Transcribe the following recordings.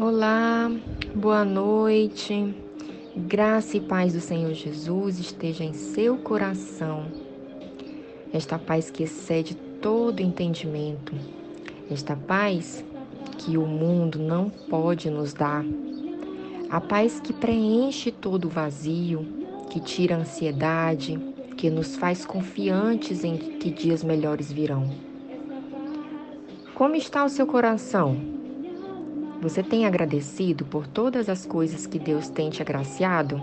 Olá, boa noite. Graça e paz do Senhor Jesus esteja em seu coração. Esta paz que excede todo entendimento. Esta paz que o mundo não pode nos dar. A paz que preenche todo o vazio, que tira a ansiedade, que nos faz confiantes em que dias melhores virão. Como está o seu coração? Você tem agradecido por todas as coisas que Deus tem te agraciado?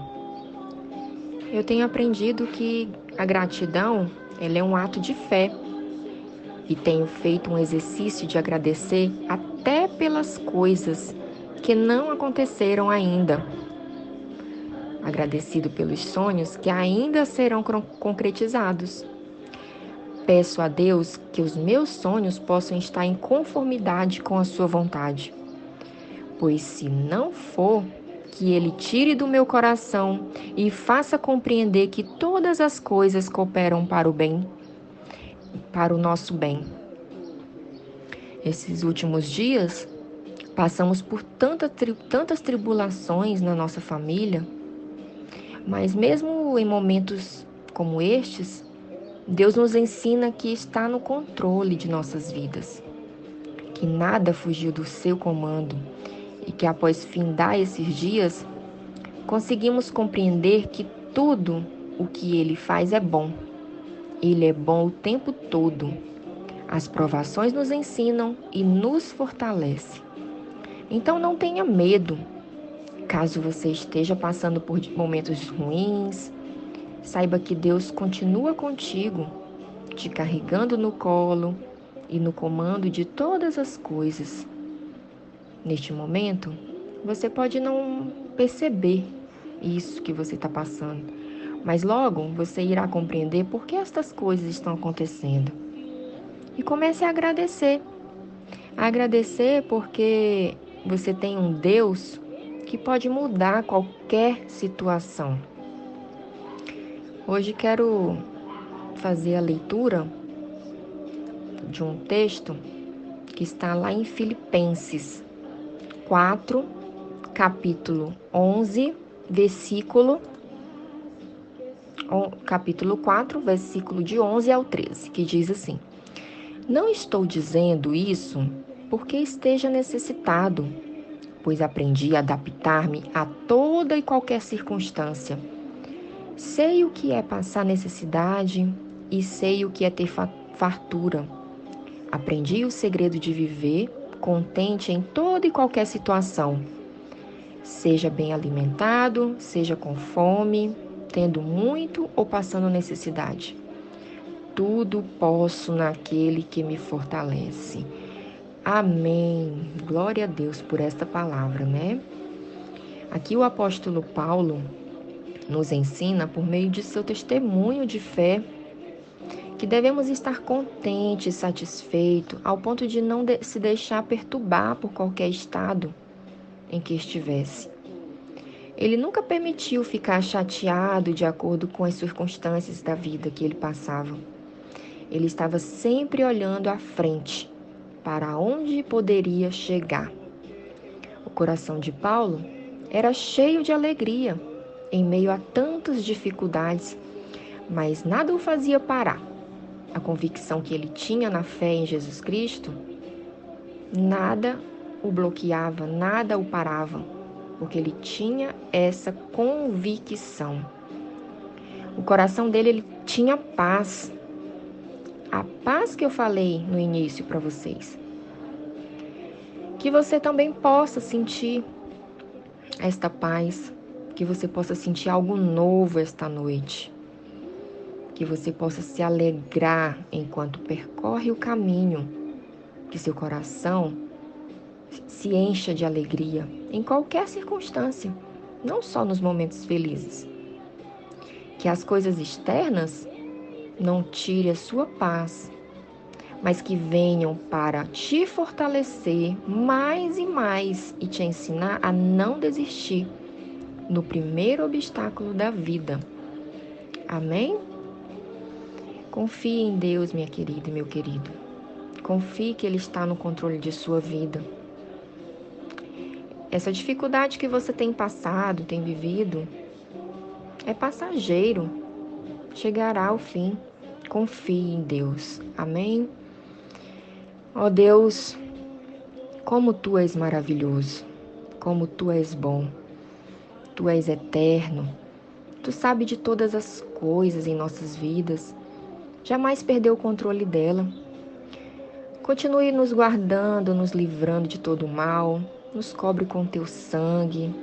Eu tenho aprendido que a gratidão ela é um ato de fé e tenho feito um exercício de agradecer até pelas coisas que não aconteceram ainda. Agradecido pelos sonhos que ainda serão concretizados. Peço a Deus que os meus sonhos possam estar em conformidade com a Sua vontade Pois se não for, que ele tire do meu coração e faça compreender que todas as coisas cooperam para o bem, para o nosso bem. Esses últimos dias, passamos por tanta, tantas tribulações na nossa família, mas mesmo em momentos como estes, Deus nos ensina que está no controle de nossas vidas, que nada fugiu do seu comando e que após findar esses dias, conseguimos compreender que tudo o que ele faz é bom. Ele é bom o tempo todo. As provações nos ensinam e nos fortalecem. Então não tenha medo. Caso você esteja passando por momentos ruins, saiba que Deus continua contigo, te carregando no colo e no comando de todas as coisas. Neste momento, você pode não perceber isso que você está passando, mas logo você irá compreender por que estas coisas estão acontecendo. E comece a agradecer. Agradecer porque você tem um Deus que pode mudar qualquer situação. Hoje quero fazer a leitura de um texto que está lá em Filipenses, 4, capítulo 11, versículo capítulo 4, versículo de 11 ao 13, que diz assim: Não estou dizendo isso porque esteja necessitado, pois aprendi a adaptar-me a toda e qualquer circunstância. Sei o que é passar necessidade e sei o que é ter fartura. Aprendi o segredo de viver contente em toda e qualquer situação. Seja bem alimentado, seja com fome, tendo muito ou passando necessidade. Tudo posso naquele que me fortalece. Amém. Glória a Deus por esta palavra, né? Aqui o apóstolo Paulo nos ensina, por meio de seu testemunho de fé, que devemos estar contentes, satisfeitos, ao ponto de não de se deixar perturbar por qualquer estado em que estivesse. Ele nunca permitiu ficar chateado de acordo com as circunstâncias da vida que ele passava. Ele estava sempre olhando à frente, para onde poderia chegar. O coração de Paulo era cheio de alegria em meio a tantas dificuldades, mas nada o fazia parar a convicção que ele tinha na fé em Jesus Cristo, nada o bloqueava, nada o parava, porque ele tinha essa convicção. O coração dele ele tinha paz. A paz que eu falei no início para vocês. Que você também possa sentir esta paz, que você possa sentir algo novo esta noite que você possa se alegrar enquanto percorre o caminho, que seu coração se encha de alegria em qualquer circunstância, não só nos momentos felizes. Que as coisas externas não tire a sua paz, mas que venham para te fortalecer mais e mais e te ensinar a não desistir no primeiro obstáculo da vida. Amém? Confie em Deus, minha querida e meu querido. Confie que Ele está no controle de sua vida. essa dificuldade que você tem passado, tem vivido, é passageiro. Chegará ao fim. Confie em Deus. Amém? Ó oh Deus, como tu és maravilhoso, como tu és bom, tu és eterno, tu sabe de todas as coisas em nossas vidas, jamais perdeu o controle dela. Continue nos guardando, nos livrando de todo mal, nos cobre com teu sangue.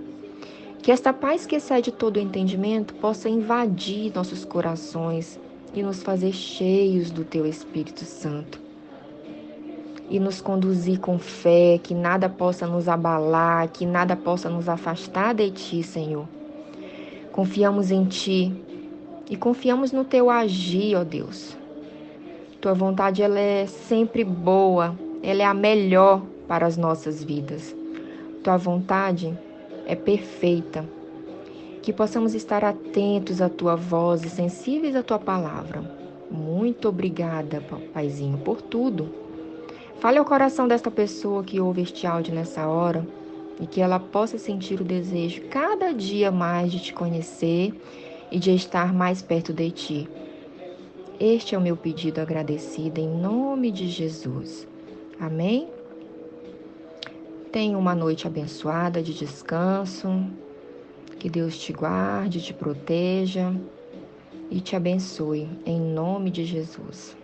Que esta paz que excede todo entendimento possa invadir nossos corações e nos fazer cheios do teu Espírito Santo. E nos conduzir com fé, que nada possa nos abalar, que nada possa nos afastar de ti, Senhor. Confiamos em ti e confiamos no teu agir, ó Deus. Tua vontade ela é sempre boa, ela é a melhor para as nossas vidas. Tua vontade é perfeita. Que possamos estar atentos à tua voz e sensíveis à tua palavra. Muito obrigada, Paizinho, por tudo. Fale ao coração desta pessoa que ouve este áudio nessa hora e que ela possa sentir o desejo cada dia mais de te conhecer e de estar mais perto de ti. Este é o meu pedido agradecido em nome de Jesus. Amém? Tenha uma noite abençoada de descanso. Que Deus te guarde, te proteja e te abençoe em nome de Jesus.